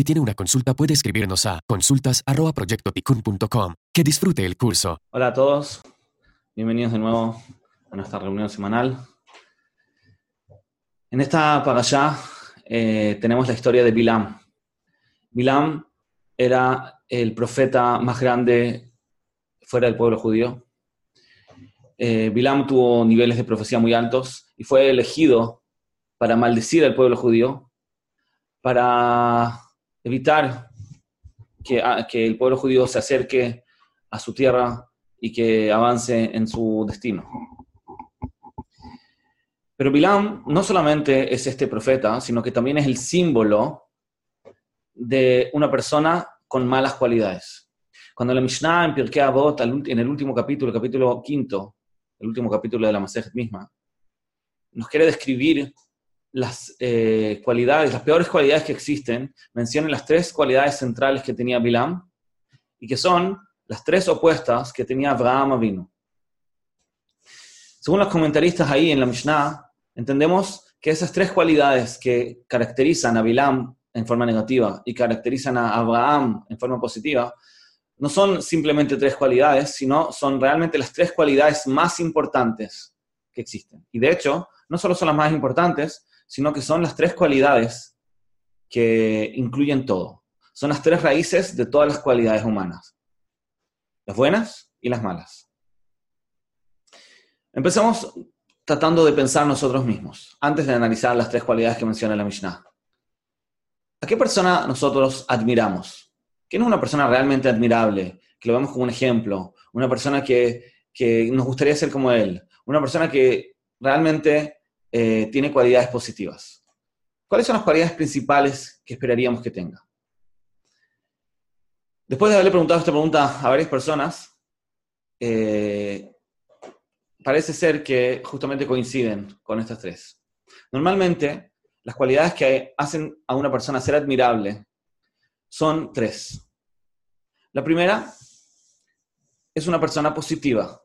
Si tiene una consulta puede escribirnos a consultas@proyectoticun.com. Que disfrute el curso. Hola a todos, bienvenidos de nuevo a nuestra reunión semanal. En esta para eh, tenemos la historia de Bilam. Bilam era el profeta más grande fuera del pueblo judío. Eh, Bilam tuvo niveles de profecía muy altos y fue elegido para maldecir al pueblo judío, para evitar que, que el pueblo judío se acerque a su tierra y que avance en su destino. Pero Bilam no solamente es este profeta, sino que también es el símbolo de una persona con malas cualidades. Cuando la Mishnah en Pirkei Avot, en el último capítulo, capítulo quinto, el último capítulo de la Masej misma, nos quiere describir las eh, cualidades, las peores cualidades que existen, menciona las tres cualidades centrales que tenía Bilam y que son las tres opuestas que tenía Abraham Avinu. Según los comentaristas ahí en la Mishnah, entendemos que esas tres cualidades que caracterizan a Bilam en forma negativa y caracterizan a Abraham en forma positiva, no son simplemente tres cualidades, sino son realmente las tres cualidades más importantes que existen. Y de hecho, no solo son las más importantes, sino que son las tres cualidades que incluyen todo. Son las tres raíces de todas las cualidades humanas. Las buenas y las malas. Empecemos tratando de pensar nosotros mismos, antes de analizar las tres cualidades que menciona la Mishnah. ¿A qué persona nosotros admiramos? ¿Quién es una persona realmente admirable? Que lo vemos como un ejemplo. Una persona que, nos gustaría ser como él. Una persona que realmente eh, tiene cualidades positivas. ¿Cuáles son las cualidades principales que esperaríamos que tenga? Después de haberle preguntado esta pregunta a varias personas, eh, parece ser que justamente coinciden con estas tres. Normalmente, las cualidades que hacen a una persona ser admirable son tres. La primera es una persona positiva,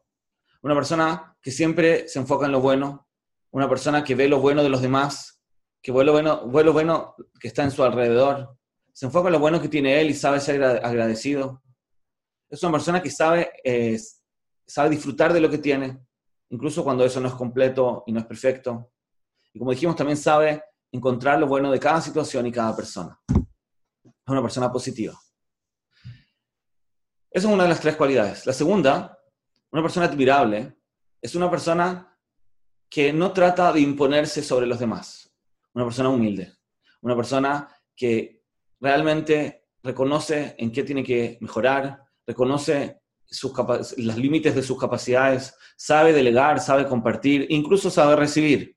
una persona que siempre se enfoca en lo bueno, una persona que ve lo bueno de los demás, que ve lo bueno, ve lo bueno que está en su alrededor, se enfoca en lo bueno que tiene él y sabe ser agradecido. Es una persona que sabe, eh, sabe disfrutar de lo que tiene, incluso cuando eso no es completo y no es perfecto. Y como dijimos, también sabe encontrar lo bueno de cada situación y cada persona. Es una persona positiva. Esa es una de las tres cualidades. La segunda, una persona admirable, es una persona que no trata de imponerse sobre los demás. Una persona humilde. Una persona que realmente reconoce en qué tiene que mejorar, reconoce los límites de sus capacidades, sabe delegar, sabe compartir, incluso sabe recibir.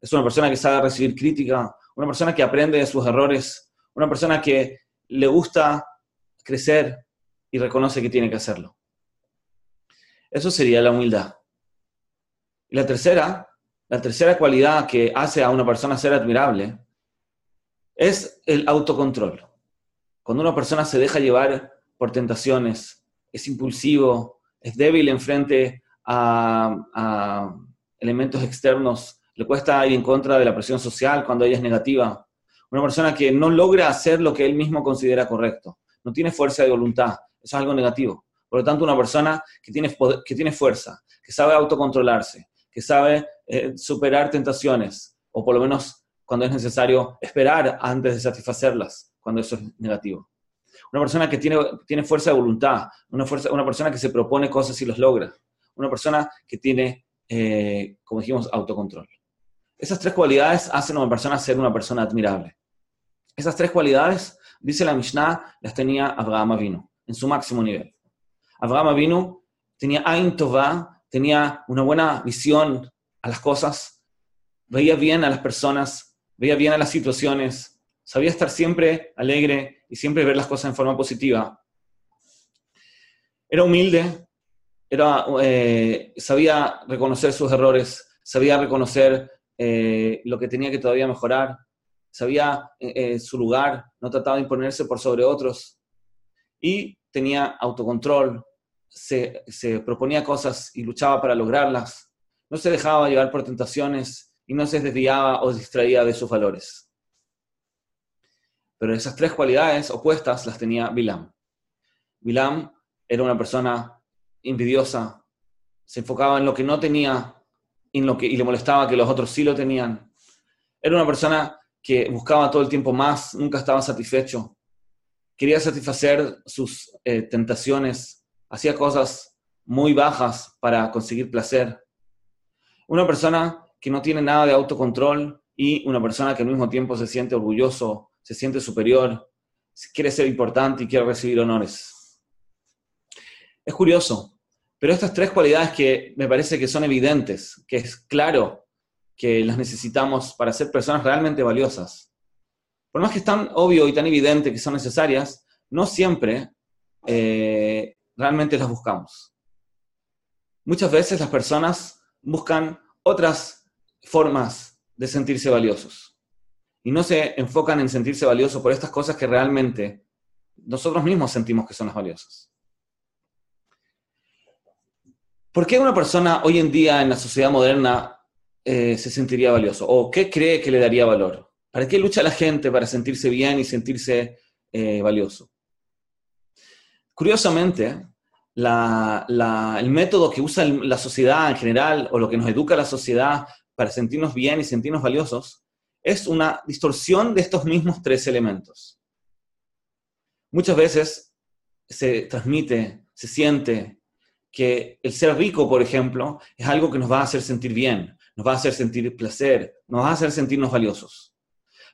Es una persona que sabe recibir crítica, una persona que aprende de sus errores, una persona que le gusta crecer y reconoce que tiene que hacerlo. Eso sería la humildad. Y la tercera, la tercera cualidad que hace a una persona ser admirable es el autocontrol. Cuando una persona se deja llevar por tentaciones, es impulsivo, es débil en frente a, elementos externos, le cuesta ir en contra de la presión social cuando ella es negativa. Una persona que no logra hacer lo que él mismo considera correcto, no tiene fuerza de voluntad, eso es algo negativo. Por lo tanto, una persona que tiene, que tiene fuerza, que sabe autocontrolarse, que sabe eh, superar tentaciones, o por lo menos cuando es necesario esperar antes de satisfacerlas, cuando eso es negativo. Una persona que tiene, tiene fuerza de voluntad, una, fuerza, una persona que se propone cosas y los logra, una persona que tiene, eh, como dijimos, autocontrol. Esas tres cualidades hacen a una persona ser una persona admirable. Esas tres cualidades, dice la Mishnah, las tenía Abraham Avinu, en su máximo nivel. Abraham Avinu tenía Ain Tová, tenía una buena visión a las cosas, veía bien a las personas, veía bien a las situaciones, sabía estar siempre alegre y siempre ver las cosas en forma positiva. Era humilde, era, eh, sabía reconocer sus errores, sabía reconocer eh, lo que tenía que todavía mejorar, sabía eh, su lugar, no trataba de imponerse por sobre otros y tenía autocontrol, se, se proponía cosas y luchaba para lograrlas, no se dejaba llevar por tentaciones y no se desviaba o distraía de sus valores. Pero esas tres cualidades opuestas las tenía Bilam. Bilam era una persona envidiosa, se enfocaba en lo que no tenía en lo que, y le molestaba que los otros sí lo tenían. Era una persona que buscaba todo el tiempo más, nunca estaba satisfecho. Quería satisfacer sus eh, tentaciones, hacía cosas muy bajas para conseguir placer. Una persona que no tiene nada de autocontrol y una persona que al mismo tiempo se siente orgulloso, se siente superior, quiere ser importante y quiere recibir honores. Es curioso, pero estas tres cualidades que me parece que son evidentes, que es claro que las necesitamos para ser personas realmente valiosas, por más que es tan obvio y tan evidente que son necesarias, no siempre eh, realmente las buscamos. Muchas veces las personas buscan otras formas de sentirse valiosos y no se enfocan en sentirse valiosos por estas cosas que realmente nosotros mismos sentimos que son las valiosas. ¿Por qué una persona hoy en día en la sociedad moderna eh, se sentiría valioso? ¿O qué cree que le daría valor? ¿Para qué lucha la gente para sentirse bien y sentirse eh, valioso? Curiosamente, el método que usa la sociedad en general o lo que nos educa la sociedad para sentirnos bien y sentirnos valiosos es una distorsión de estos mismos tres elementos. Muchas veces se transmite, se siente que el ser rico, por ejemplo, es algo que nos va a hacer sentir bien, nos va a hacer sentir placer, nos va a hacer sentirnos valiosos.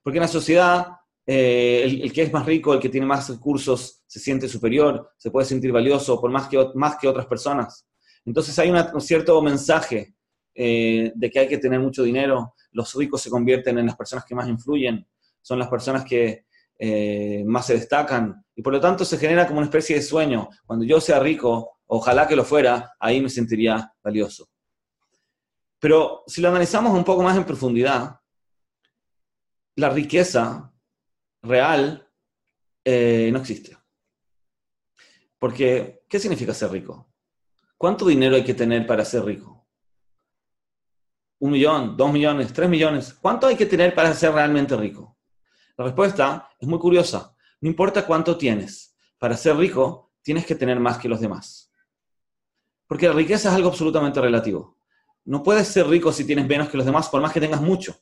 Porque en la sociedad eh, el, que es más rico, el que tiene más recursos, se siente superior, se puede sentir valioso por más que, más que otras personas. Entonces hay un cierto mensaje eh, de que hay que tener mucho dinero, los ricos se convierten en las personas que más influyen, son las personas que eh, más se destacan, y por lo tanto se genera como una especie de sueño. Cuando yo sea rico, ojalá que lo fuera, ahí me sentiría valioso. Pero si lo analizamos un poco más en profundidad, la riqueza real eh, no existe. Porque, ¿qué significa ser rico? ¿Cuánto dinero hay que tener para ser rico? ¿Un millón, dos millones, tres millones? ¿Cuánto hay que tener para ser realmente rico? La respuesta es muy curiosa. No importa cuánto tienes. Para ser rico, tienes que tener más que los demás. Porque la riqueza es algo absolutamente relativo. No puedes ser rico si tienes menos que los demás, por más que tengas mucho.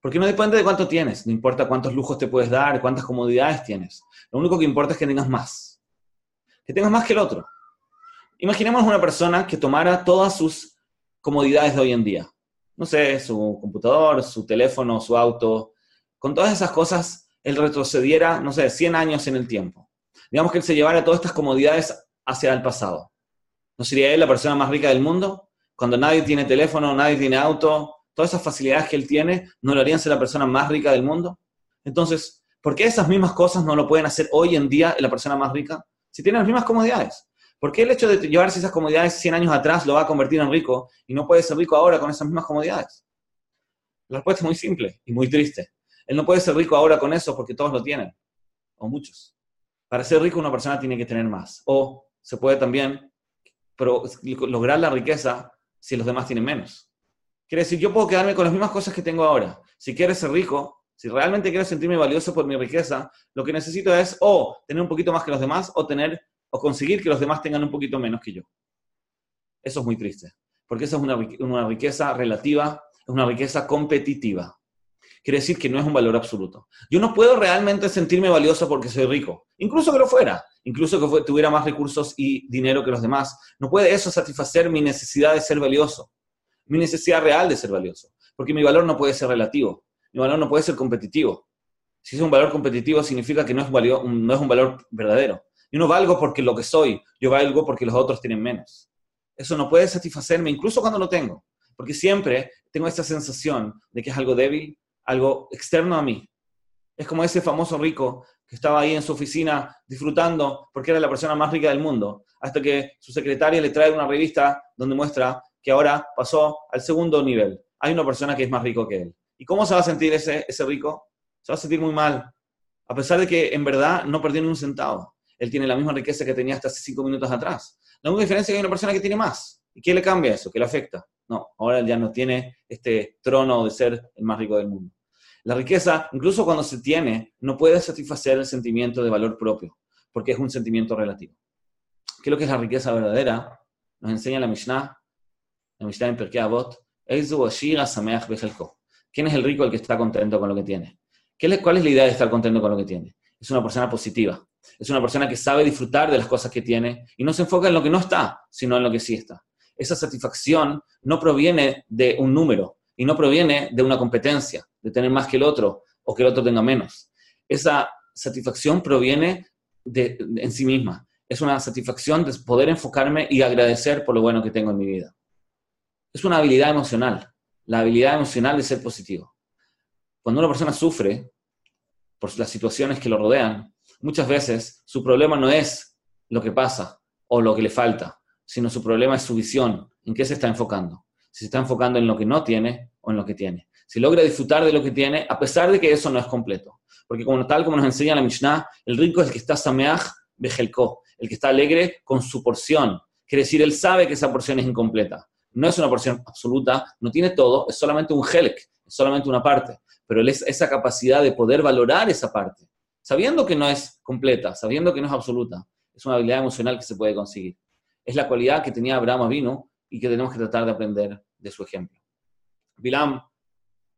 Porque no depende de cuánto tienes, no importa cuántos lujos te puedes dar, cuántas comodidades tienes. Lo único que importa es que tengas más. Que tengas más que el otro. Imaginemos una persona que tomara todas sus comodidades de hoy en día. No sé, su computador, su teléfono, su auto. Con todas esas cosas, él retrocediera, no sé, 100 años en el tiempo. Digamos que él se llevara todas estas comodidades hacia el pasado. ¿No sería él la persona más rica del mundo? Cuando nadie tiene teléfono, nadie tiene auto, todas esas facilidades que él tiene, ¿no lo harían ser la persona más rica del mundo? Entonces, ¿por qué esas mismas cosas no lo pueden hacer hoy en día la persona más rica? Si tiene las mismas comodidades. ¿Por qué el hecho de llevarse esas comodidades 100 años atrás lo va a convertir en rico y no puede ser rico ahora con esas mismas comodidades? La respuesta es muy simple y muy triste. Él no puede ser rico ahora con eso porque todos lo tienen, o muchos. Para ser rico una persona tiene que tener más. O se puede también lograr la riqueza si los demás tienen menos. Quiere decir, yo puedo quedarme con las mismas cosas que tengo ahora. Si quiero ser rico, si realmente quiero sentirme valioso por mi riqueza, lo que necesito es o tener un poquito más que los demás o tener o conseguir que los demás tengan un poquito menos que yo. Eso es muy triste, porque esa es una, una riqueza relativa, es una riqueza competitiva. Quiere decir que no es un valor absoluto. Yo no puedo realmente sentirme valioso porque soy rico, incluso que lo fuera, incluso que tuviera más recursos y dinero que los demás. No puede eso satisfacer mi necesidad de ser valioso mi necesidad real de ser valioso. Porque mi valor no puede ser relativo, mi valor no puede ser competitivo. Si es un valor competitivo significa que no es, no es un valor verdadero. Yo no valgo porque lo que soy, yo valgo porque los otros tienen menos. Eso no puede satisfacerme incluso cuando lo tengo, porque siempre tengo esta sensación de que es algo débil, algo externo a mí. Es como ese famoso rico que estaba ahí en su oficina disfrutando porque era la persona más rica del mundo, hasta que su secretaria le trae una revista donde muestra que ahora pasó al segundo nivel. Hay una persona que es más rico que él. ¿Y cómo se va a sentir ese, ese rico? Se va a sentir muy mal, a pesar de que en verdad no perdió ni un centavo. Él tiene la misma riqueza que tenía hasta hace cinco minutos atrás. La única diferencia es que hay una persona que tiene más. ¿Y qué le cambia eso? ¿Qué le afecta? No, ahora él ya no tiene este trono de ser el más rico del mundo. La riqueza, incluso cuando se tiene, no puede satisfacer el sentimiento de valor propio, porque es un sentimiento relativo. ¿Qué es lo que es la riqueza verdadera? Nos enseña la Mishnah, la Mishnah en Perkei Avot, ¿Quién es el rico el que está contento con lo que tiene? ¿Cuál es la idea de estar contento con lo que tiene? Es una persona positiva. Es una persona que sabe disfrutar de las cosas que tiene y no se enfoca en lo que no está, sino en lo que sí está. Esa satisfacción no proviene de un número y no proviene de una competencia, de tener más que el otro o que el otro tenga menos. Esa satisfacción proviene de, en sí misma. Es una satisfacción de poder enfocarme y agradecer por lo bueno que tengo en mi vida. Es una habilidad emocional, la habilidad emocional de ser positivo. Cuando una persona sufre por las situaciones que lo rodean, muchas veces su problema no es lo que pasa o lo que le falta, sino su problema es su visión, en qué se está enfocando. Si se está enfocando en lo que no tiene o en lo que tiene. Si logra disfrutar de lo que tiene, a pesar de que eso no es completo. Porque como tal como nos enseña la Mishnah, el rico es el que está sameach bejelko, el que está alegre con su porción. Quiere decir, él sabe que esa porción es incompleta. No es una porción absoluta, no tiene todo, es solamente un helek, es solamente una parte. Pero él es esa capacidad de poder valorar esa parte, sabiendo que no es completa, sabiendo que no es absoluta. Es una habilidad emocional que se puede conseguir es la cualidad que tenía Abraham vino y que tenemos que tratar de aprender de su ejemplo. Bilam,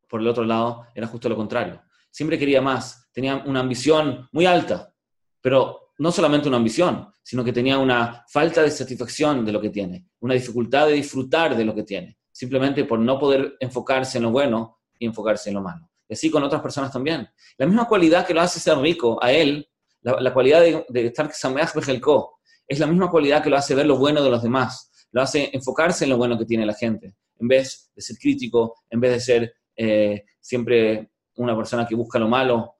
por el otro lado, era justo lo contrario. Siempre quería más, tenía una ambición muy alta, pero no solamente una ambición, sino que tenía una falta de satisfacción de lo que tiene, una dificultad de disfrutar de lo que tiene, simplemente por no poder enfocarse en lo bueno y enfocarse en lo malo. Y así con otras personas también. La misma cualidad que lo hace ser rico a él, la, cualidad de, de estar Sameach Bejelko, es la misma cualidad que lo hace ver lo bueno de los demás, lo hace enfocarse en lo bueno que tiene la gente, en vez de ser crítico, en vez de ser eh, siempre una persona que busca lo malo.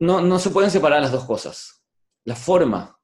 No, no se pueden separar las dos cosas. La forma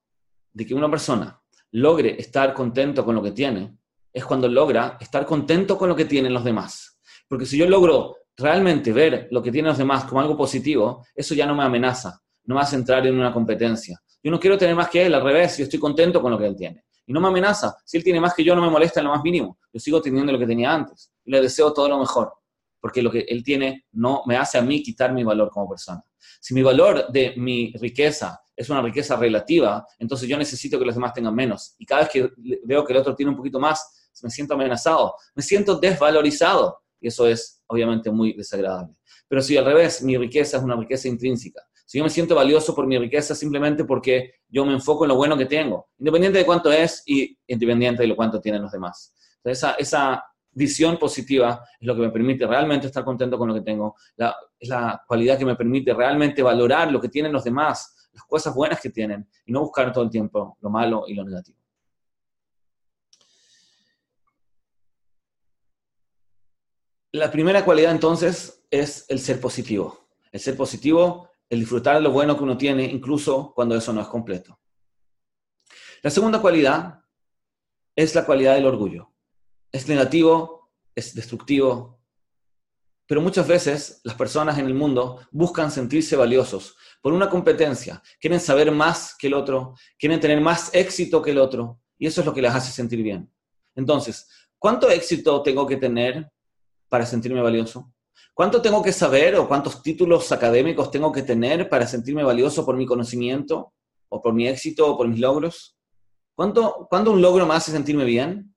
de que una persona logre estar contento con lo que tiene es cuando logra estar contento con lo que tienen los demás. Porque si yo logro realmente ver lo que tienen los demás como algo positivo, eso ya no me amenaza, no me hace entrar en una competencia, yo no quiero tener más que él, al revés, yo estoy contento con lo que él tiene. Y no me amenaza. Si él tiene más que yo, no me molesta en lo más mínimo. Yo sigo teniendo lo que tenía antes. Y le deseo todo lo mejor. Porque lo que él tiene no me hace a mí quitar mi valor como persona. Si mi valor de mi riqueza es una riqueza relativa, entonces yo necesito que los demás tengan menos. Y cada vez que veo que el otro tiene un poquito más, me siento amenazado, me siento desvalorizado. Y eso es obviamente muy desagradable. Pero si al revés, mi riqueza es una riqueza intrínseca, si yo me siento valioso por mi riqueza simplemente porque yo me enfoco en lo bueno que tengo, independiente de cuánto es y independiente de lo cuánto tienen los demás. Entonces, esa, esa visión positiva es lo que me permite realmente estar contento con lo que tengo, es la cualidad que me permite realmente valorar lo que tienen los demás, las cosas buenas que tienen, y no buscar todo el tiempo lo malo y lo negativo. La primera cualidad entonces es el ser positivo. El ser positivo el disfrutar de lo bueno que uno tiene, incluso cuando eso no es completo. La segunda cualidad es la cualidad del orgullo. Es negativo, es destructivo, pero muchas veces las personas en el mundo buscan sentirse valiosos por una competencia, quieren saber más que el otro, quieren tener más éxito que el otro, y eso es lo que les hace sentir bien. Entonces, ¿cuánto éxito tengo que tener para sentirme valioso? ¿Cuánto tengo que saber o cuántos títulos académicos tengo que tener para sentirme valioso por mi conocimiento o por mi éxito o por mis logros? ¿Cuánto, ¿Cuándo un logro me hace sentirme bien?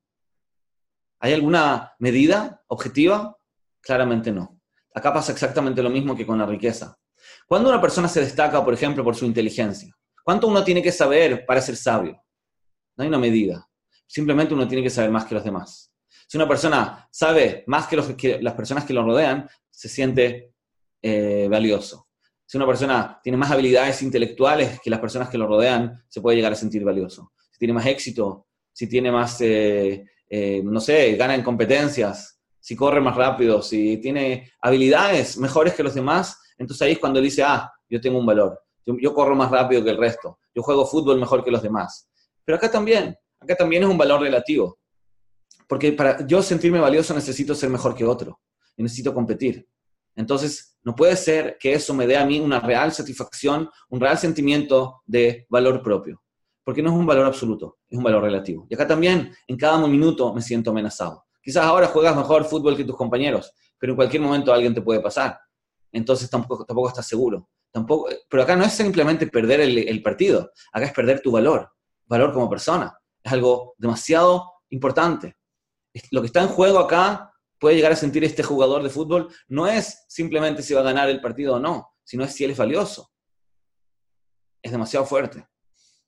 ¿Hay alguna medida objetiva? Claramente no. Acá pasa exactamente lo mismo que con la riqueza. ¿Cuándo una persona se destaca, por ejemplo, por su inteligencia? ¿Cuánto uno tiene que saber para ser sabio? No hay una medida. Simplemente uno tiene que saber más que los demás. Si una persona sabe más que, las personas que lo rodean, se siente eh, valioso. Si una persona tiene más habilidades intelectuales que las personas que lo rodean, se puede llegar a sentir valioso. Si tiene más éxito, si tiene más, eh, eh, no sé, gana en competencias, si corre más rápido, si tiene habilidades mejores que los demás, entonces ahí es cuando dice, ah, yo tengo un valor, yo corro más rápido que el resto, yo juego fútbol mejor que los demás. Pero acá también, acá también es un valor relativo. Porque para yo sentirme valioso necesito ser mejor que otro necesito competir. Entonces, no puede ser que eso me dé a mí una real satisfacción, un real sentimiento de valor propio. porque no es un valor absoluto, es un valor relativo. Y acá también, en cada minuto me siento amenazado. Quizás ahora juegas mejor fútbol que tus compañeros, pero en cualquier momento alguien te puede pasar. Entonces tampoco, tampoco estás seguro. Tampoco, pero acá no es simplemente perder el, el partido, acá es perder tu valor, valor como persona. Es algo demasiado importante. Lo que está en juego acá puede llegar a sentir este jugador de fútbol no es simplemente si va a ganar el partido o no, sino es si él es valioso. Es demasiado fuerte,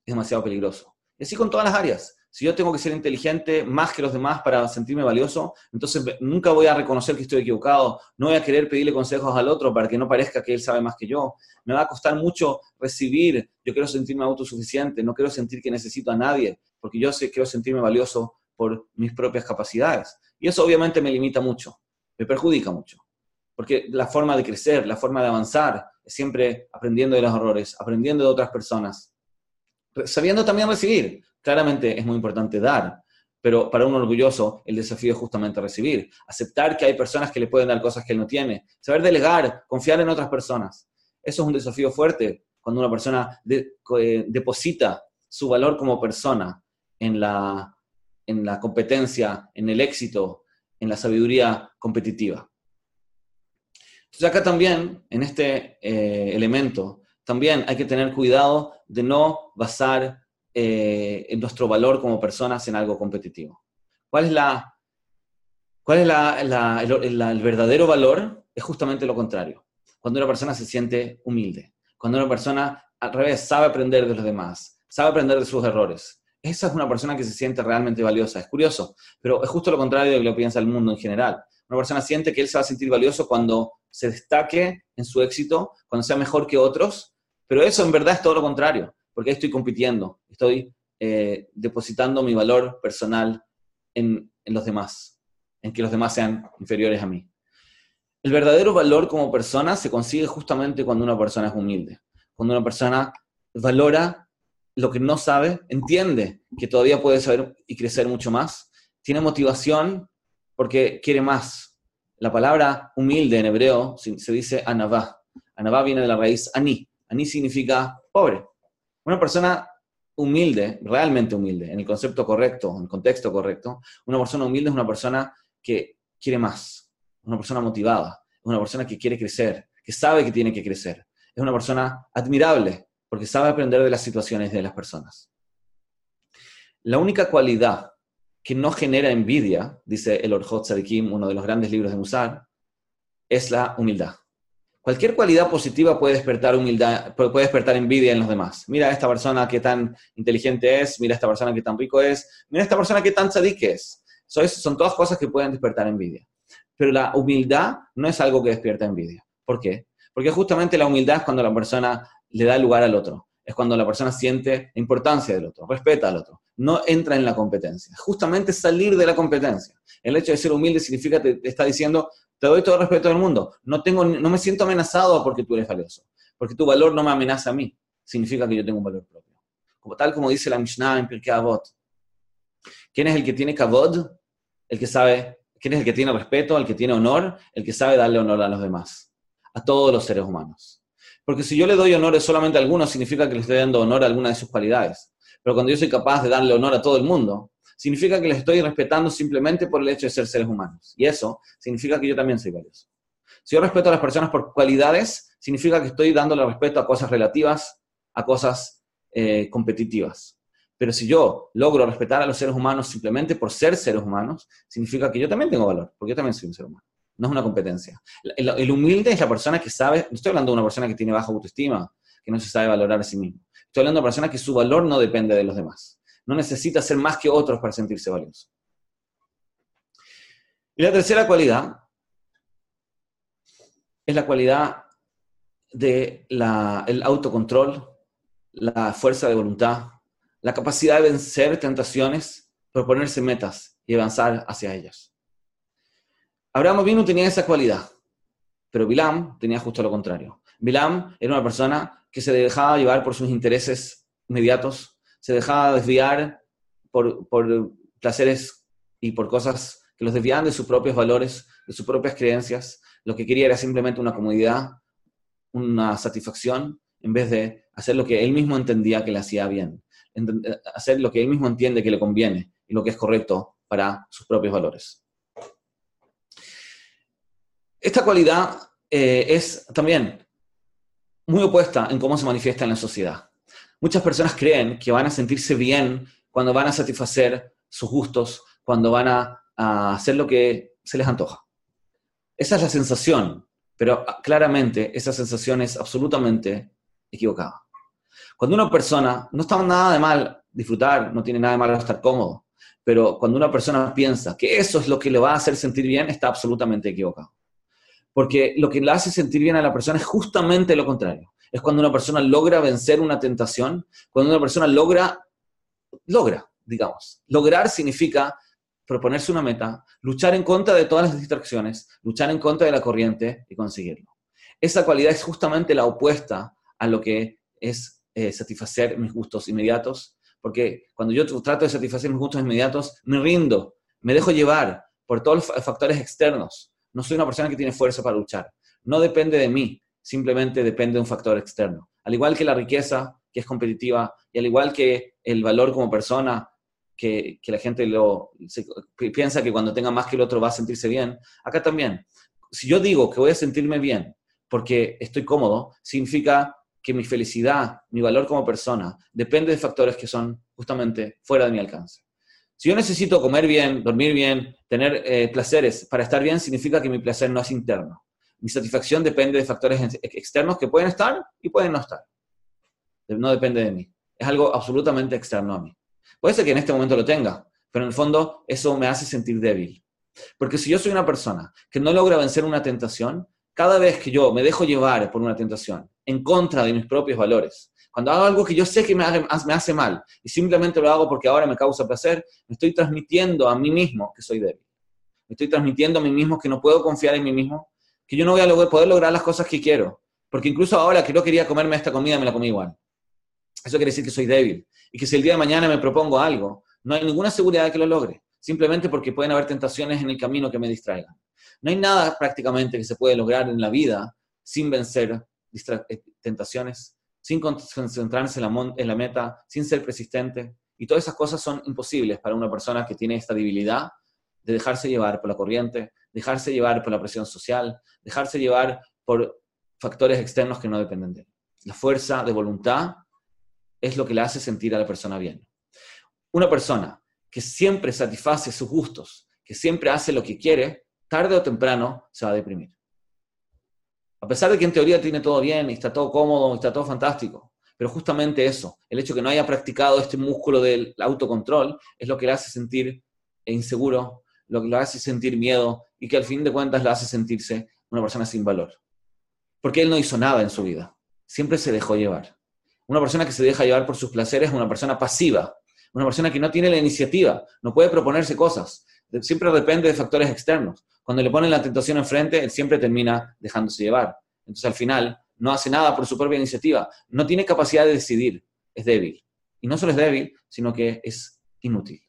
es demasiado peligroso. Y así con todas las áreas. Si yo tengo que ser inteligente más que los demás para sentirme valioso, entonces nunca voy a reconocer que estoy equivocado, no voy a querer pedirle consejos al otro para que no parezca que él sabe más que yo. Me va a costar mucho recibir, yo quiero sentirme autosuficiente, no quiero sentir que necesito a nadie, porque yo sé, quiero sentirme valioso por mis propias capacidades. Y eso obviamente me limita mucho, me perjudica mucho, porque la forma de crecer, la forma de avanzar, es siempre aprendiendo de los errores, aprendiendo de otras personas, sabiendo también recibir. Claramente es muy importante dar, pero para un orgulloso el desafío es justamente recibir, aceptar que hay personas que le pueden dar cosas que él no tiene, saber delegar, confiar en otras personas. Eso es un desafío fuerte cuando una persona eh, deposita su valor como persona en la, en la competencia, en el éxito, en la sabiduría competitiva. Entonces acá también, en este eh, elemento, también hay que tener cuidado de no basar eh, nuestro valor como personas en algo competitivo. ¿Cuál es, la, cuál es la, el, verdadero valor? Es justamente lo contrario. Cuando una persona se siente humilde, cuando una persona al revés sabe aprender de los demás, sabe aprender de sus errores, esa es una persona que se siente realmente valiosa. Es curioso, pero es justo lo contrario de lo que piensa el mundo en general. Una persona siente que él se va a sentir valioso cuando se destaque en su éxito, cuando sea mejor que otros, pero eso en verdad es todo lo contrario, porque estoy compitiendo, estoy eh, depositando mi valor personal en, en los demás, en que los demás sean inferiores a mí. El verdadero valor como persona se consigue justamente cuando una persona es humilde, cuando una persona valora lo que no sabe, entiende que todavía puede saber y crecer mucho más, tiene motivación porque quiere más. La palabra humilde en hebreo se dice anavá. Anavá viene de la raíz ani. Ani significa pobre. Una persona humilde, realmente humilde, en el concepto correcto, en el contexto correcto, una persona humilde es una persona que quiere más, una persona motivada, una persona que quiere crecer, que sabe que tiene que crecer, es una persona admirable, porque sabe aprender de las situaciones de las personas. La única cualidad que no genera envidia, dice el Orjot Sadikim, uno de los grandes libros de Musar, es la humildad. Cualquier cualidad positiva puede despertar humildad, puede despertar envidia en los demás. Mira esta persona que tan inteligente es, mira esta persona que tan rico es, mira esta persona que tan tzadik es. son todas cosas que pueden despertar envidia. Pero la humildad no es algo que despierta envidia. ¿Por qué? Porque justamente la humildad es cuando la persona le da lugar al otro. Es cuando la persona siente la importancia del otro, respeta al otro, no entra en la competencia. Justamente salir de la competencia. El hecho de ser humilde significa que te está diciendo, te doy todo el respeto del mundo, no, tengo, no me siento amenazado porque tú eres valioso, porque tu valor no me amenaza a mí, significa que yo tengo un valor propio. Como tal como dice la Mishnah en Pirkei Avot. ¿Quién es el que tiene kavod? El que sabe, ¿quién es el que tiene respeto, el que tiene honor? El que sabe darle honor a los demás, a todos los seres humanos. Porque si yo le doy honores solamente a algunos, significa que le estoy dando honor a alguna de sus cualidades. Pero cuando yo soy capaz de darle honor a todo el mundo, significa que les estoy respetando simplemente por el hecho de ser seres humanos. Y eso significa que yo también soy valioso. Si yo respeto a las personas por cualidades, significa que estoy dándole respeto a cosas relativas, a cosas eh, competitivas. Pero si yo logro respetar a los seres humanos simplemente por ser seres humanos, significa que yo también tengo valor, porque yo también soy un ser humano no es una competencia. El, humilde es la persona que sabe, no estoy hablando de una persona que tiene baja autoestima, que no se sabe valorar a sí mismo. Estoy hablando de una persona que su valor no depende de los demás. No necesita ser más que otros para sentirse valioso. Y la tercera cualidad es la cualidad del el autocontrol, la fuerza de voluntad, la capacidad de vencer tentaciones, proponerse metas y avanzar hacia ellas. Abraham Avinu tenía esa cualidad, pero Bilam tenía justo lo contrario. Bilam era una persona que se dejaba llevar por sus intereses inmediatos, se dejaba desviar por, por placeres y por cosas que los desviaban de sus propios valores, de sus propias creencias. Lo que quería era simplemente una comodidad, una satisfacción, en vez de hacer lo que él mismo entendía que le hacía bien. hacer lo que él mismo entiende que le conviene y lo que es correcto para sus propios valores. Esta cualidad eh, es también muy opuesta en cómo se manifiesta en la sociedad. Muchas personas creen que van a sentirse bien cuando van a satisfacer sus gustos, cuando van a, hacer lo que se les antoja. Esa es la sensación, pero claramente esa sensación es absolutamente equivocada. Cuando una persona, no está nada de mal disfrutar, no tiene nada de malo estar cómodo, pero cuando una persona piensa que eso es lo que le va a hacer sentir bien, está absolutamente equivocado. Porque lo que le hace sentir bien a la persona es justamente lo contrario. Es cuando una persona logra vencer una tentación, cuando una persona logra, logra, digamos. Lograr significa proponerse una meta, luchar en contra de todas las distracciones, luchar en contra de la corriente y conseguirlo. Esa cualidad es justamente la opuesta a lo que es eh, satisfacer mis gustos inmediatos, porque cuando yo trato de satisfacer mis gustos inmediatos, me rindo, me dejo llevar por todos los factores externos. No soy una persona que tiene fuerza para luchar. No depende de mí, simplemente depende de un factor externo. Al igual que la riqueza, que es competitiva, y al igual que el valor como persona, que, la gente lo, piensa que cuando tenga más que el otro va a sentirse bien, acá también. Si yo digo que voy a sentirme bien porque estoy cómodo, significa que mi felicidad, mi valor como persona, depende de factores que son justamente fuera de mi alcance. Si yo necesito comer bien, dormir bien, tener eh, placeres para estar bien, significa que mi placer no es interno. Mi satisfacción depende de factores externos que pueden estar y pueden no estar. No depende de mí. Es algo absolutamente externo a mí. Puede ser que en este momento lo tenga, pero en el fondo eso me hace sentir débil. Porque si yo soy una persona que no logra vencer una tentación, cada vez que yo me dejo llevar por una tentación en contra de mis propios valores, cuando hago algo que yo sé que me hace, mal y simplemente lo hago porque ahora me causa placer, me estoy transmitiendo a mí mismo que soy débil. Me estoy transmitiendo a mí mismo que no puedo confiar en mí mismo, que yo no voy a poder lograr las cosas que quiero. Porque incluso ahora que no quería comerme esta comida, me la comí igual. Eso quiere decir que soy débil. Y que si el día de mañana me propongo algo, no hay ninguna seguridad de que lo logre. Simplemente porque pueden haber tentaciones en el camino que me distraigan. No hay nada prácticamente que se puede lograr en la vida sin vencer eh, tentaciones sin concentrarse en la, meta, sin ser persistente. Y todas esas cosas son imposibles para una persona que tiene esta debilidad de dejarse llevar por la corriente, dejarse llevar por la presión social, dejarse llevar por factores externos que no dependen de él. La fuerza de voluntad es lo que le hace sentir a la persona bien. Una persona que siempre satisface sus gustos, que siempre hace lo que quiere, tarde o temprano se va a deprimir. A pesar de que en teoría tiene todo bien y está todo cómodo, está todo fantástico. Pero justamente eso, el hecho de que no haya practicado este músculo del autocontrol, es lo que le hace sentir inseguro, lo que le hace sentir miedo y que al fin de cuentas le hace sentirse una persona sin valor. Porque él no hizo nada en su vida, siempre se dejó llevar. Una persona que se deja llevar por sus placeres es una persona pasiva, una persona que no tiene la iniciativa, no puede proponerse cosas, siempre depende de factores externos. Cuando le ponen la tentación enfrente, él siempre termina dejándose llevar. Entonces al final no hace nada por su propia iniciativa, no tiene capacidad de decidir, es débil. Y no solo es débil, sino que es inútil.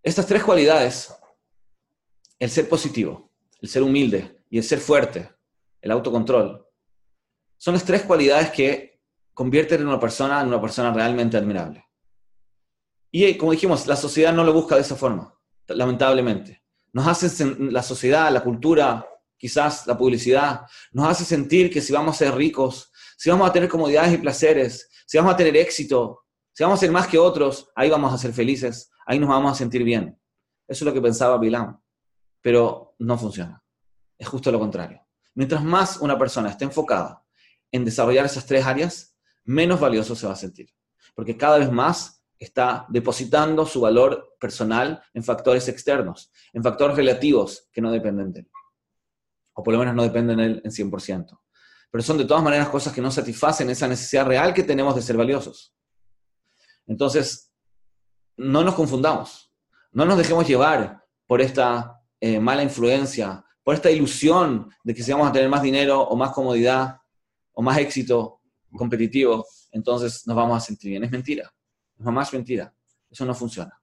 Estas tres cualidades, el ser positivo, el ser humilde y el ser fuerte, el autocontrol, son las tres cualidades que convierten a una persona en una persona realmente admirable. Y como dijimos, la sociedad no lo busca de esa forma, lamentablemente. Nos hace la sociedad, la cultura, quizás la publicidad, nos hace sentir que si vamos a ser ricos, si vamos a tener comodidades y placeres, si vamos a tener éxito, si vamos a ser más que otros, ahí vamos a ser felices, ahí nos vamos a sentir bien. Eso es lo que pensaba Bilam, pero no funciona. Es justo lo contrario. Mientras más una persona esté enfocada en desarrollar esas tres áreas, menos valioso se va a sentir. Porque cada vez más está depositando su valor personal en factores externos, en factores relativos que no dependen de él. O por lo menos no dependen de él en 100%. Pero son de todas maneras cosas que no satisfacen esa necesidad real que tenemos de ser valiosos. Entonces, no nos confundamos. No nos dejemos llevar por esta eh, mala influencia, por esta ilusión de que si vamos a tener más dinero o más comodidad o más éxito competitivo, entonces nos vamos a sentir bien. Es mentira. Es más mentira. Eso no funciona.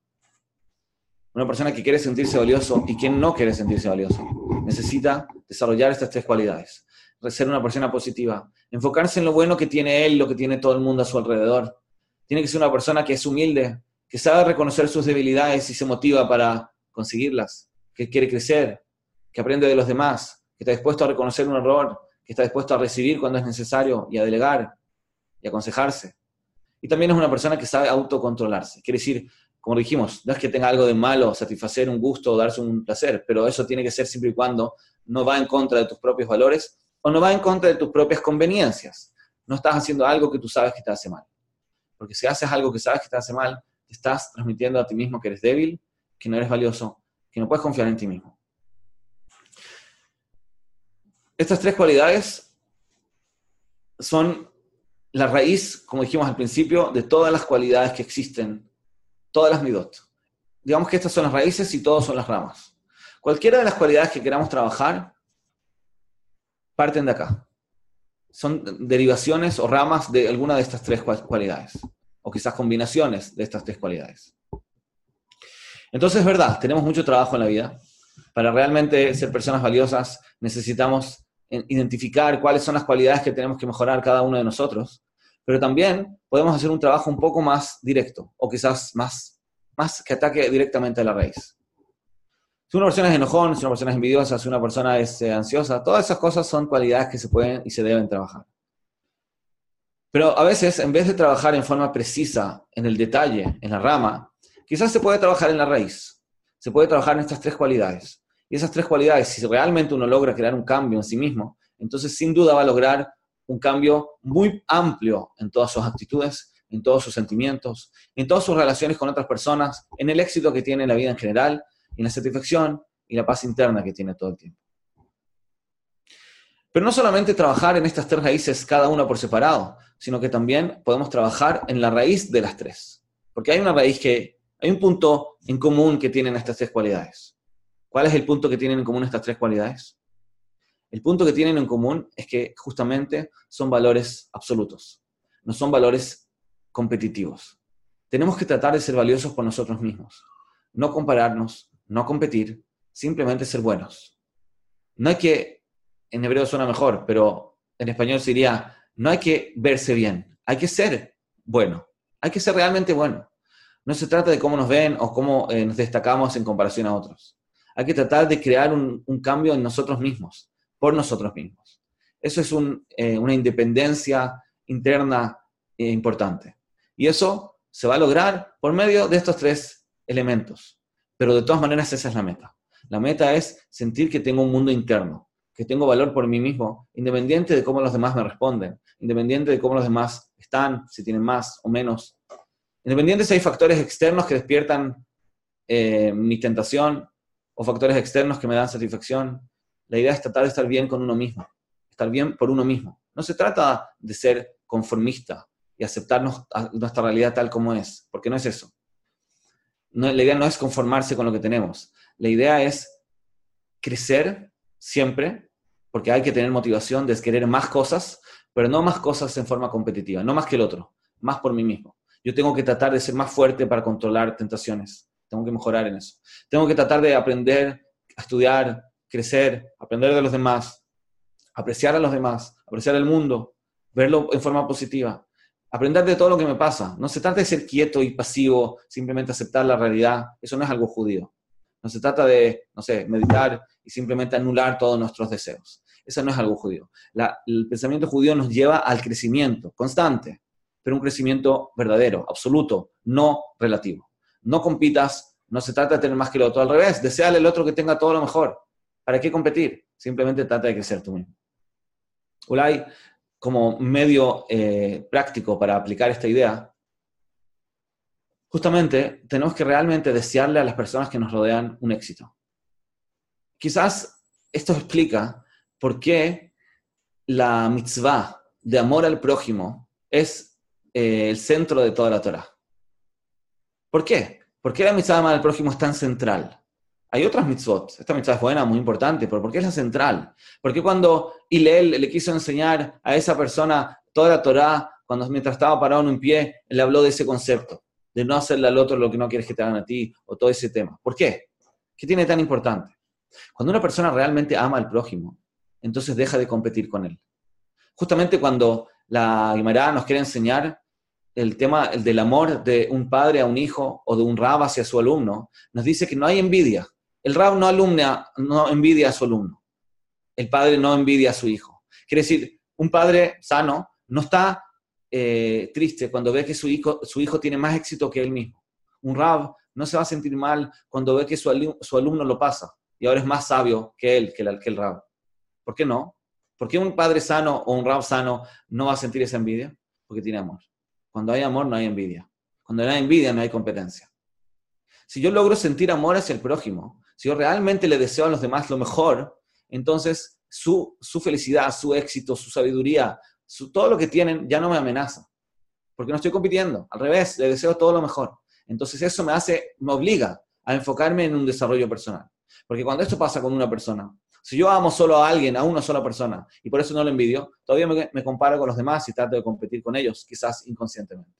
una persona que quiere sentirse valioso y quien no quiere sentirse valioso. Necesita desarrollar estas tres cualidades. Ser una persona positiva, enfocarse en lo bueno que tiene él, lo que tiene todo el mundo a su alrededor. Tiene que ser una persona que es humilde, que sabe reconocer sus debilidades y se motiva para conseguirlas, que quiere crecer, que aprende de los demás, que está dispuesto a reconocer un error, que está dispuesto a recibir cuando es necesario y a delegar y aconsejarse. Y también es una persona que sabe autocontrolarse. Quiere decir, como dijimos, no es que tenga algo de malo satisfacer un gusto o darse un placer, pero eso tiene que ser siempre y cuando no va en contra de tus propios valores o no va en contra de tus propias conveniencias. No estás haciendo algo que tú sabes que te hace mal. Porque si haces algo que sabes que te hace mal, te estás transmitiendo a ti mismo que eres débil, que no eres valioso, que no puedes confiar en ti mismo. Estas tres cualidades son la raíz, como dijimos al principio, de todas las cualidades que existen todas las midot. Digamos que estas son las raíces y todos son las ramas. Cualquiera de las cualidades que queramos trabajar parten de acá. Son derivaciones o ramas de alguna de estas tres cualidades, o quizás combinaciones de estas tres cualidades. Entonces es verdad, tenemos mucho trabajo en la vida. Para realmente ser personas valiosas necesitamos identificar cuáles son las cualidades que tenemos que mejorar cada uno de nosotros pero también podemos hacer un trabajo un poco más directo o quizás más, más que ataque directamente a la raíz. Si una persona es enojón, si una persona es envidiosa, si una persona es eh, ansiosa, todas esas cosas son cualidades que se pueden y se deben trabajar. Pero a veces, en vez de trabajar en forma precisa, en el detalle, en la rama, quizás se puede trabajar en la raíz. Se puede trabajar en estas tres cualidades. Y esas tres cualidades, si realmente uno logra crear un cambio en sí mismo, entonces sin duda va a lograr un cambio muy amplio en todas sus actitudes, en todos sus sentimientos, en todas sus relaciones con otras personas, en el éxito que tiene en la vida en general, en la satisfacción y la paz interna que tiene todo el tiempo. Pero no solamente trabajar en estas tres raíces cada una por separado, sino que también podemos trabajar en la raíz de las tres. Porque hay una raíz que, hay un punto en común que tienen estas tres cualidades. ¿Cuál es el punto que tienen en común estas tres cualidades? El punto que tienen en común es que justamente son valores absolutos, no son valores competitivos. Tenemos que tratar de ser valiosos por nosotros mismos, no compararnos, no competir, simplemente ser buenos. No hay que, en hebreo suena mejor, pero en español sería, no hay que verse bien, hay que ser bueno, hay que ser realmente bueno. No se trata de cómo nos ven o cómo eh, nos destacamos en comparación a otros. Hay que tratar de crear un, cambio en nosotros mismos por nosotros mismos. Eso es eh, una independencia interna eh, importante. Y eso se va a lograr por medio de estos tres elementos. Pero de todas maneras esa es la meta. La meta es sentir que tengo un mundo interno, que tengo valor por mí mismo, independiente de cómo los demás me responden, independiente de cómo los demás están, si tienen más o menos. Independiente si hay factores externos que despiertan eh, mi tentación o factores externos que me dan satisfacción, la idea es tratar de estar bien con uno mismo, estar bien por uno mismo. No se trata de ser conformista y aceptarnos nuestra realidad tal como es, porque no es eso. la idea no es conformarse con lo que tenemos. La idea es crecer siempre, porque hay que tener motivación de querer más cosas, pero no más cosas en forma competitiva, no más que el otro, más por mí mismo. Yo tengo que tratar de ser más fuerte para controlar tentaciones. Tengo que mejorar en eso. Tengo que tratar de aprender estudiar, crecer, aprender de los demás, apreciar a los demás, apreciar el mundo, verlo en forma positiva, aprender de todo lo que me pasa. No se trata de ser quieto y pasivo, simplemente aceptar la realidad. Eso no es algo judío. No se trata de, no sé, meditar y simplemente anular todos nuestros deseos. Eso no es algo judío. el pensamiento judío nos lleva al crecimiento constante, pero un crecimiento verdadero, absoluto, no relativo. No compitas, no se trata de tener más que el otro. Al revés, deseale al otro que tenga todo lo mejor. ¿Para qué competir? Simplemente trata de crecer tú mismo. Ulay, como medio eh, práctico para aplicar esta idea, justamente tenemos que realmente desearle a las personas que nos rodean un éxito. Quizás esto explica por qué la mitzvah de amor al prójimo es eh, el centro de toda la Torah. ¿Por qué? ¿Por qué la mitzvah de amar al prójimo es tan central? Hay otras mitzvot. Esta mitzvah es buena, muy importante, pero ¿por qué es la central? Porque cuando Hillel le quiso enseñar a esa persona toda la Torah, cuando mientras estaba parado en un pie, le habló de ese concepto? de no hacerle al otro lo que no quieres que te hagan a ti, o todo ese tema. ¿Por qué? ¿Qué tiene tan importante? Cuando una persona realmente ama al prójimo, entonces deja de competir con él. Justamente cuando la Guimara nos quiere enseñar el tema del amor de un padre a un hijo o de un rab hacia su alumno, nos dice que no hay envidia. El rab no, alumna, no envidia a su alumno. El padre no envidia a su hijo. Quiere decir, un padre sano no está eh, triste cuando ve que su hijo, su hijo tiene más éxito que él mismo. Un rab no se va a sentir mal cuando ve que su, alumno lo pasa y ahora es más sabio que él, que el, que el rab. ¿Por qué no? ¿Por qué un padre sano o un rab sano no va a sentir esa envidia? Porque tiene amor. Cuando hay amor no hay envidia. Cuando no hay envidia no hay competencia. Si yo logro sentir amor hacia el prójimo, si yo realmente le deseo a los demás lo mejor, entonces su, su felicidad, su éxito, su sabiduría, todo lo que tienen ya no me amenaza, porque no estoy compitiendo, al revés, le deseo todo lo mejor. Entonces eso me hace, me obliga a enfocarme en un desarrollo personal. Porque cuando esto pasa con una persona, si yo amo solo a alguien, a una sola persona, y por eso no lo envidio, todavía me, comparo con los demás y trato de competir con ellos, quizás inconscientemente.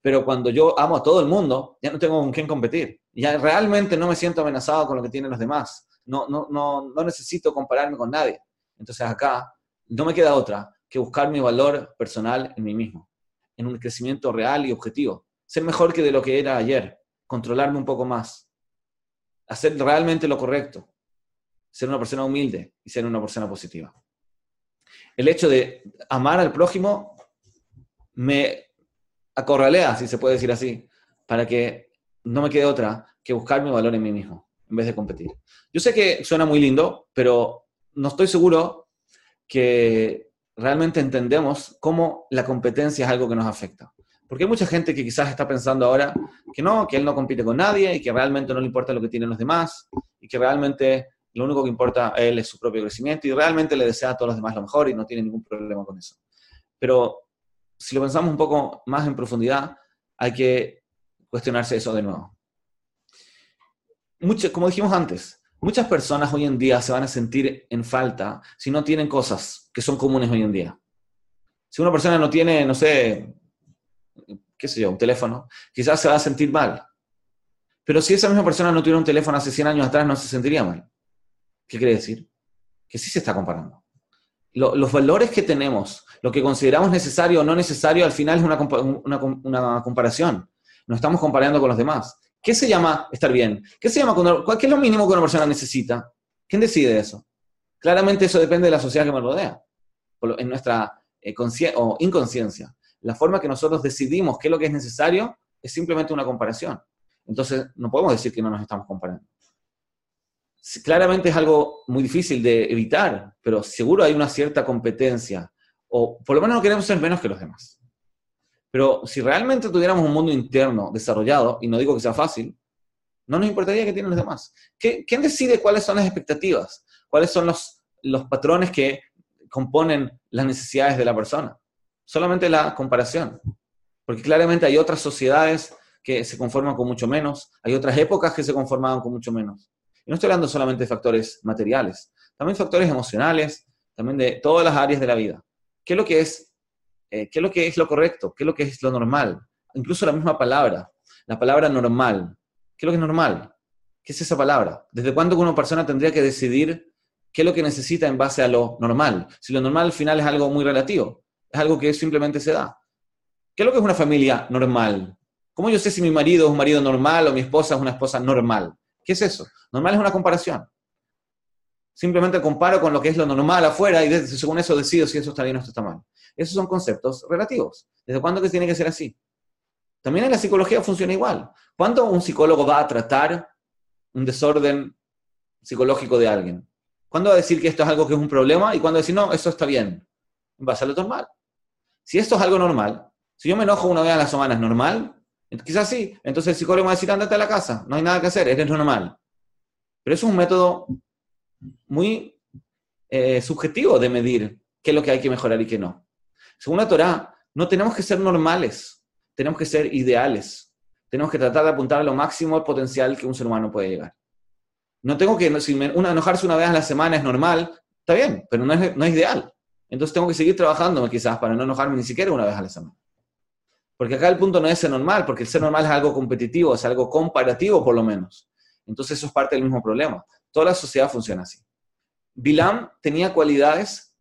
Pero cuando yo amo a todo el mundo, ya no tengo con quién competir. Ya realmente no me siento amenazado con lo que tienen los demás. No, no, no, no necesito compararme con nadie. Entonces acá no me queda otra que buscar mi valor personal en mí mismo, en un crecimiento real y objetivo. Ser mejor que de lo que era ayer, controlarme un poco más, hacer realmente lo correcto, ser una persona humilde y ser una persona positiva. El hecho de amar al prójimo me acorralea, si se puede decir así, para que no me quede otra que buscar mi valor en mí mismo, en vez de competir. Yo sé que suena muy lindo, pero no estoy seguro que realmente entendemos cómo la competencia es algo que nos afecta. Porque hay mucha gente que quizás está pensando ahora que no, que él no compite con nadie y que realmente no le importa lo que tienen los demás y que realmente lo único que importa a él es su propio crecimiento y realmente le desea a todos los demás lo mejor y no tiene ningún problema con eso. Pero si lo pensamos un poco más en profundidad, hay que cuestionarse eso de nuevo. Mucho, como dijimos antes, Muchas personas hoy en día se van a sentir en falta si no tienen cosas que son comunes hoy en día. Si una persona no tiene, no sé, qué sé yo, un teléfono, quizás se va a sentir mal. Pero si esa misma persona no tuviera un teléfono hace 100 años atrás, no se sentiría mal. ¿Qué quiere decir? Que sí se está comparando. los valores que tenemos, lo que consideramos necesario o no necesario, al final es una, una comparación. Nos estamos comparando con los demás. ¿Qué se llama estar bien? ¿Qué se llama ¿Qué es lo mínimo que una persona necesita? ¿Quién decide eso? Claramente eso depende de la sociedad que me rodea, en nuestra eh, o inconsciencia. La forma que nosotros decidimos qué es lo que es necesario es simplemente una comparación. Entonces, no podemos decir que no nos estamos comparando. Claramente es algo muy difícil de evitar, pero seguro hay una cierta competencia, o por lo menos no queremos ser menos que los demás. Pero si realmente tuviéramos un mundo interno desarrollado, y no digo que sea fácil, no nos importaría qué tienen los demás. ¿Quién decide cuáles son las expectativas? ¿Cuáles son los, los patrones que componen las necesidades de la persona? Solamente la comparación. Porque claramente hay otras sociedades que se conforman con mucho menos, hay otras épocas que se conformaban con mucho menos. Y no estoy hablando solamente de factores materiales, también factores emocionales, también de todas las áreas de la vida. ¿Qué es lo que es eh, qué es lo que es lo correcto, qué es lo que es lo normal. Incluso la misma palabra, la palabra normal. ¿Qué es lo que es normal? ¿Qué es esa palabra? ¿Desde cuándo una persona tendría que decidir qué es lo que necesita en base a lo normal? Si lo normal al final es algo muy relativo, es algo que simplemente se da. ¿Qué es lo que es una familia normal? ¿Cómo yo sé si mi marido es un marido normal o mi esposa es una esposa normal? ¿Qué es eso? Normal es una comparación. Simplemente comparo con lo que es lo normal afuera y según eso decido si eso está bien o esto está mal. Esos son conceptos relativos. ¿Desde cuándo que tiene que ser así? También en la psicología funciona igual. ¿Cuándo un psicólogo va a tratar un desorden psicológico de alguien? ¿Cuándo va a decir que esto es algo que es un problema y cuándo decir, no, eso está bien? En base a lo normal. Si esto es algo normal, si yo me enojo una vez a la semana, ¿es normal? Quizás sí. Entonces el psicólogo va a decir, ándate a la casa, no hay nada que hacer, eres normal. Pero es un método muy eh, subjetivo de medir qué es lo que hay que mejorar y qué no. Según la Torah, no tenemos que ser normales, tenemos que ser ideales. Tenemos que tratar de apuntar a lo máximo el potencial que un ser humano puede llegar. No tengo que, si una, enojarse una vez a la semana es normal, está bien, pero no es, no es ideal. Entonces tengo que seguir trabajando quizás para no enojarme ni siquiera una vez a la semana. Porque acá el punto no es ser normal, porque el ser normal es algo competitivo, es algo comparativo por lo menos. Entonces eso es parte del mismo problema. Toda la sociedad funciona así. Bilam tenía cualidades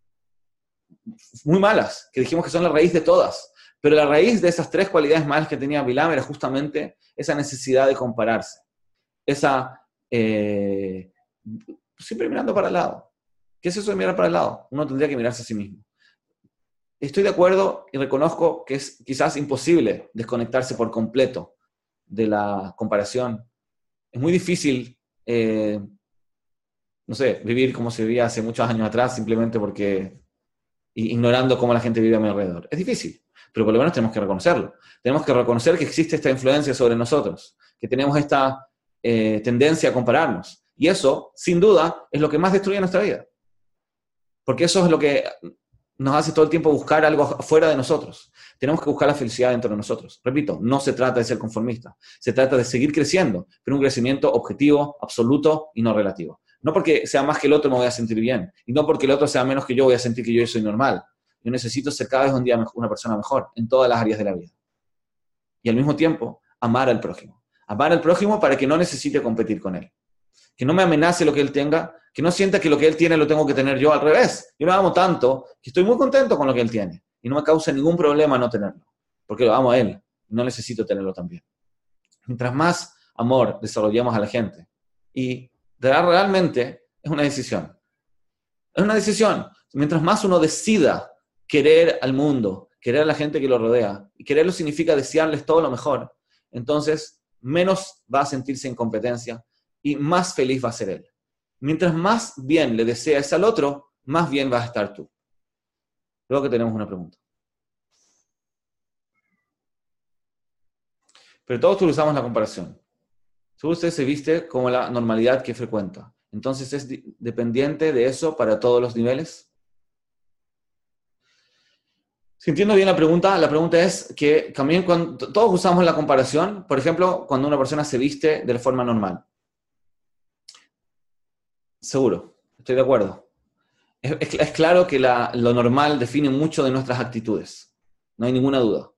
muy malas, que dijimos que son la raíz de todas. Pero la raíz de esas tres cualidades malas que tenía Bilam era justamente esa necesidad de compararse. Esa, eh, siempre mirando para el lado. ¿Qué es eso de mirar para el lado? Uno tendría que mirarse a sí mismo. Estoy de acuerdo y reconozco que es quizás imposible desconectarse por completo de la comparación. Es muy difícil, eh, no sé, vivir como se vivía hace muchos años atrás simplemente porque ignorando cómo la gente vive a mi alrededor. Es difícil, pero por lo menos tenemos que reconocerlo. Tenemos que reconocer que existe esta influencia sobre nosotros, que tenemos esta eh, tendencia a compararnos. Y eso, sin duda, es lo que más destruye nuestra vida. Porque eso es lo que nos hace todo el tiempo buscar algo fuera de nosotros. Tenemos que buscar la felicidad dentro de nosotros. Repito, no se trata de ser conformista, se trata de seguir creciendo, pero un crecimiento objetivo, absoluto y no relativo. No porque sea más que el otro me voy a sentir bien, y no porque el otro sea menos que yo voy a sentir que yo soy normal. Yo necesito ser cada vez un día una persona mejor en todas las áreas de la vida. Y al mismo tiempo, amar al prójimo. Amar al prójimo para que no necesite competir con él. Que no me amenace lo que él tenga, que no sienta que lo que él tiene lo tengo que tener yo al revés. Yo lo amo tanto que estoy muy contento con lo que él tiene y no me causa ningún problema no tenerlo, porque lo amo a él, no necesito tenerlo también. Mientras más amor desarrollamos a la gente y realmente es una decisión. Es una decisión. Mientras más uno decida querer al mundo, querer a la gente que lo rodea, y quererlo significa desearles todo lo mejor, entonces menos va a sentirse en competencia y más feliz va a ser él. Mientras más bien le deseas al otro, más bien vas a estar tú. Luego que tenemos una pregunta. Pero todos utilizamos la comparación. Seguro usted se viste como la normalidad que frecuenta. Entonces es dependiente de eso para todos los niveles. Si entiendo bien la pregunta, la pregunta es que también cuando todos usamos la comparación, por ejemplo, cuando una persona se viste de forma normal. Seguro, estoy de acuerdo. Es, claro que lo normal define mucho de nuestras actitudes, no hay ninguna duda.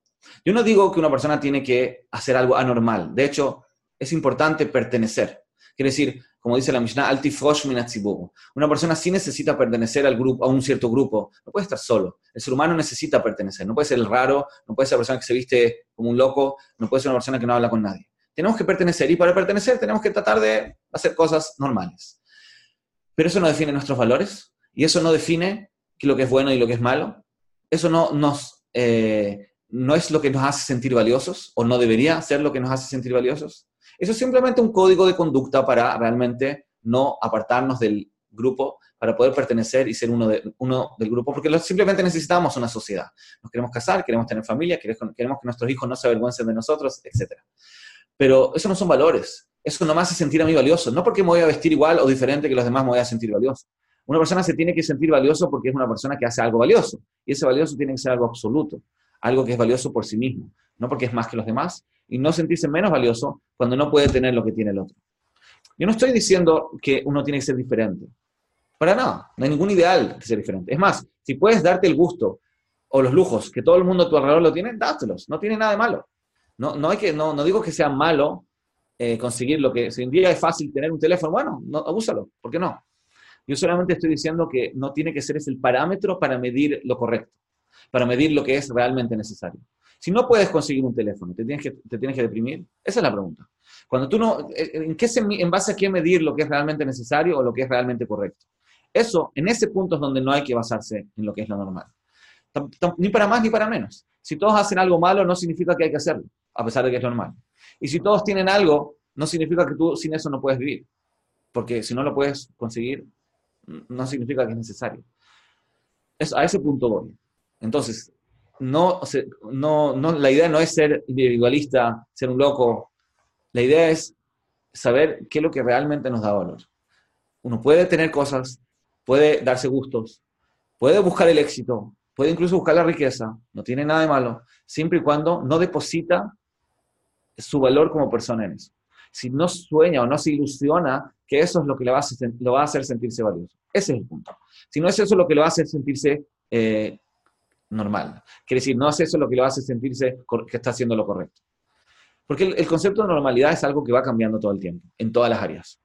Yo no digo que una persona tiene que hacer algo anormal, de hecho, es importante pertenecer. Quiere decir, como dice la Mishnah, altifrosh Una persona sí necesita pertenecer al grupo, a un cierto grupo, no puede estar solo. El ser humano necesita pertenecer, no puede ser el raro, no puede ser una persona que se viste como un loco, no puede ser una persona que no habla con nadie. Tenemos que pertenecer y para pertenecer tenemos que tratar de hacer cosas normales. Pero eso no define nuestros valores y eso no define lo que es bueno y lo que es malo. Eso no, nos, eh, no es lo que nos hace sentir valiosos o no debería ser lo que nos hace sentir valiosos. Eso es simplemente un código de conducta para realmente no apartarnos del grupo, para poder pertenecer y ser uno, de, uno del grupo, porque simplemente necesitamos una sociedad. Nos queremos casar, queremos tener familia, queremos, queremos que nuestros hijos no se avergüencen de nosotros, etc. Pero eso no son valores eso no me hace sentir a mí valioso. No porque me voy a vestir igual o diferente que los demás me voy a sentir valioso. Una persona se tiene que sentir valioso porque es una persona que hace algo valioso. Y ese valioso tiene que ser algo absoluto, algo que es valioso por sí mismo, no porque es más que los demás. Y no sentirse menos valioso cuando no puede tener lo que tiene el otro. Yo no estoy diciendo que uno tiene que ser diferente. Para nada. No hay ningún ideal de ser diferente. Es más, si puedes darte el gusto o los lujos que todo el mundo a tu alrededor lo tiene, dátelos. No tiene nada de malo. No, no, hay que, no, no digo que sea malo eh, conseguir lo que, si un día es fácil tener un teléfono, bueno, no, abúsalo, ¿por qué no? Yo solamente estoy diciendo que no tiene que ser ese el parámetro para medir lo correcto, para medir lo que es realmente necesario. Si no puedes conseguir un teléfono, ¿te tienes que, te tienes que deprimir? Esa es la pregunta. Cuando tú no, eh, ¿en, qué en base a qué medir lo que es realmente necesario o lo que es realmente correcto? Eso, en ese punto es donde no hay que basarse en lo que es lo normal. Ni para más ni para menos. Si todos hacen algo malo, no significa que hay que hacerlo, a pesar de que es normal. Y si todos tienen algo, no significa que tú sin eso no puedes vivir. Porque si no lo puedes conseguir, no significa que es necesario. Es, a ese punto voy. Entonces, no, no, no, la idea no es ser individualista, ser un loco. La idea es saber qué es lo que realmente nos da valor. Uno puede tener cosas, puede darse gustos, puede buscar el éxito, puede incluso buscar la riqueza, no tiene nada de malo, siempre y cuando no deposita su valor como persona en eso. Si no sueña o no se ilusiona que eso es lo que le va a hacer, lo va a hacer sentirse valioso. Ese es el punto. Si no es eso lo que lo hacer sentirse, eh, normal. Quiere decir, no es eso lo que lo hace sentirse que está haciendo lo correcto. Porque el, concepto de normalidad es algo que va cambiando todo el tiempo, en todas las áreas.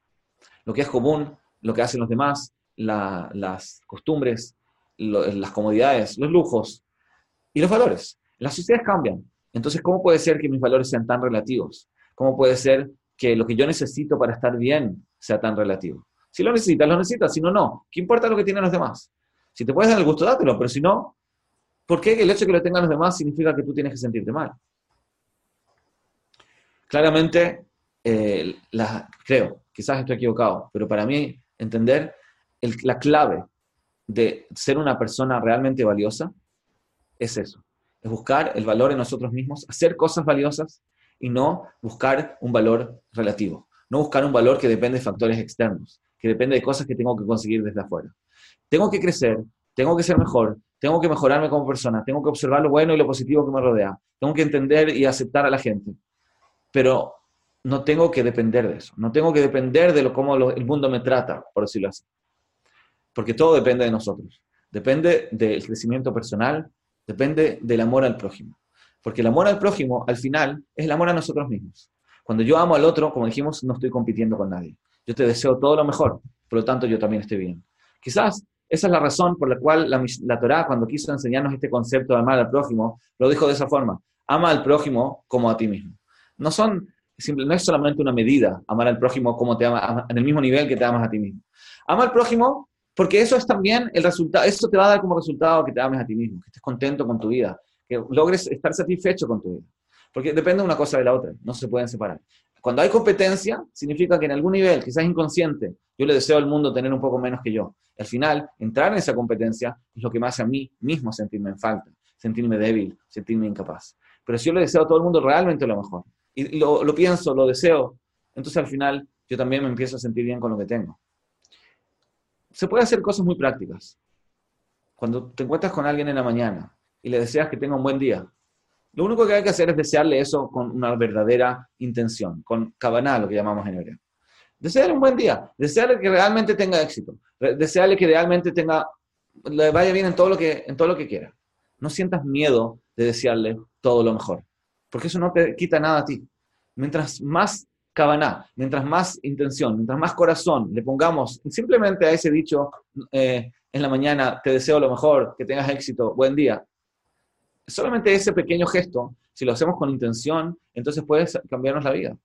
Lo que es común, lo que hacen los demás, las costumbres, las comodidades, los lujos y los valores. Las sociedades cambian. Entonces, ¿cómo puede ser que mis valores sean tan relativos? ¿Cómo puede ser que lo que yo necesito para estar bien sea tan relativo? Si lo necesitas, lo necesitas. Si no, no. ¿Qué importa lo que tienen los demás? Si te puedes dar el gusto, dátelo. Pero si no, ¿por qué el hecho de que lo tengan los demás significa que tú tienes que sentirte mal? Claramente, eh, creo, quizás estoy equivocado, pero para mí entender la clave de ser una persona realmente valiosa es eso, es buscar el valor en nosotros mismos, hacer cosas valiosas y no buscar un valor relativo, no buscar un valor que depende de factores externos, que depende de cosas que tengo que conseguir desde afuera. Tengo que crecer, tengo que ser mejor, tengo que mejorarme como persona, tengo que observar lo bueno y lo positivo que me rodea, tengo que entender y aceptar a la gente, pero no tengo que depender de eso, no tengo que depender de lo, cómo el mundo me trata, por decirlo así. Porque todo depende de nosotros. Depende del crecimiento personal, depende del amor al prójimo. Porque el amor al prójimo, al final, es el amor a nosotros mismos. Cuando yo amo al otro, como dijimos, no estoy compitiendo con nadie. Yo te deseo todo lo mejor, por lo tanto yo también estoy bien. Quizás esa es la razón por la cual la, la Torá, cuando quiso enseñarnos este concepto de amar al prójimo, lo dijo de esa forma. Ama al prójimo como a ti mismo. No son no es solamente una medida, amar al prójimo como te ama, en el mismo nivel que te amas a ti mismo. Ama al prójimo porque eso es también el resultado, eso te va a dar como resultado que te ames a ti mismo, que estés contento con tu vida, que logres estar satisfecho con tu vida. Porque depende una cosa de la otra, no se pueden separar. Cuando hay competencia, significa que en algún nivel, quizás inconsciente, yo le deseo al mundo tener un poco menos que yo. Al final, entrar en esa competencia es lo que me hace a mí mismo sentirme en falta, sentirme débil, sentirme incapaz. Pero si yo le deseo a todo el mundo realmente lo mejor, y lo, lo pienso, lo deseo, entonces al final yo también me empiezo a sentir bien con lo que tengo. Se puede hacer cosas muy prácticas. Cuando te encuentras con alguien en la mañana y le deseas que tenga un buen día, lo único que hay que hacer es desearle eso con una verdadera intención, con cabana, lo que llamamos en hebreo. Desearle un buen día, desearle que realmente tenga éxito, desearle que realmente tenga, le vaya bien en todo lo que, en todo lo que quiera. No sientas miedo de desearle todo lo mejor porque eso no te quita nada a ti. Mientras más mientras más intención, mientras más corazón le pongamos simplemente a ese dicho eh, en la mañana, te deseo lo mejor, que tengas éxito, buen día. Solamente ese pequeño gesto, si lo hacemos con intención, entonces puede cambiarnos la vida.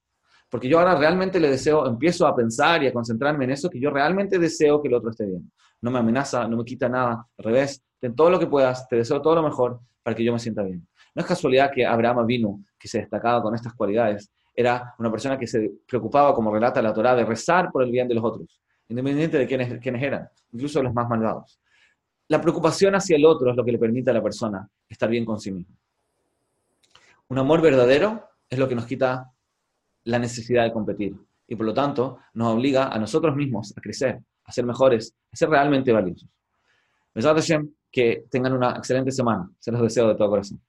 Porque yo ahora realmente le deseo, empiezo a pensar y a concentrarme en eso, que yo realmente deseo que el otro esté bien. No me amenaza, no me quita nada, al revés, ten todo lo que puedas, te deseo todo lo mejor para que yo me sienta bien. No es casualidad que Abraham vino, que se destacaba con estas cualidades, era una persona que se preocupaba, como relata la Torá, de rezar por el bien de los otros, independientemente de quiénes, quiénes eran, incluso los más malvados. La preocupación hacia el otro es lo que le permite a la persona estar bien con sí mismo. Un amor verdadero es lo que nos quita la necesidad de competir y por lo tanto nos obliga a nosotros mismos a crecer, a ser mejores, a ser realmente valiosos. que tengan una excelente semana. Se los deseo de todo corazón.